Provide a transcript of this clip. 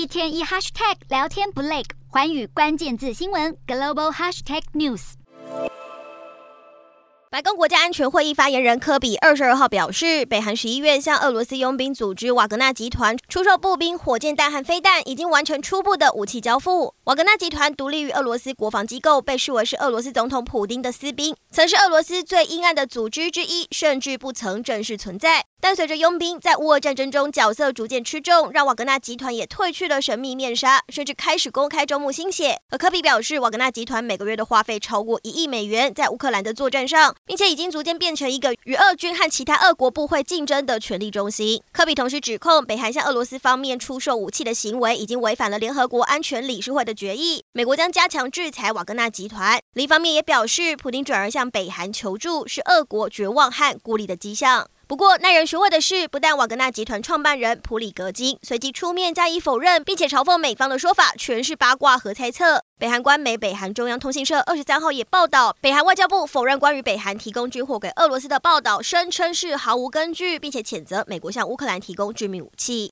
一天一 hashtag 聊天不累，环宇关键字新闻 global hashtag news。白宫国家安全会议发言人科比二十二号表示，北韩十一月向俄罗斯佣兵组织瓦格纳集团出售步兵、火箭弹和飞弹，已经完成初步的武器交付。瓦格纳集团独立于俄罗斯国防机构，被视为是俄罗斯总统普丁的私兵，曾是俄罗斯最阴暗的组织之一，甚至不曾正式存在。但随着佣兵在乌俄战争中角色逐渐吃重，让瓦格纳集团也褪去了神秘面纱，甚至开始公开招募新血。而科比表示，瓦格纳集团每个月的花费超过一亿美元在乌克兰的作战上，并且已经逐渐变成一个与俄军和其他俄国部会竞争的权力中心。科比同时指控，北韩向俄罗斯方面出售武器的行为已经违反了联合国安全理事会的决议，美国将加强制裁瓦格纳集团。另一方面也表示，普京转而向北韩求助，是俄国绝望和孤立的迹象。不过，耐人寻味的是，不但瓦格纳集团创办人普里格金随即出面加以否认，并且嘲讽美方的说法全是八卦和猜测。北韩官媒北韩中央通讯社二十三号也报道，北韩外交部否认关于北韩提供军火给俄罗斯的报道，声称是毫无根据，并且谴责美国向乌克兰提供致命武器。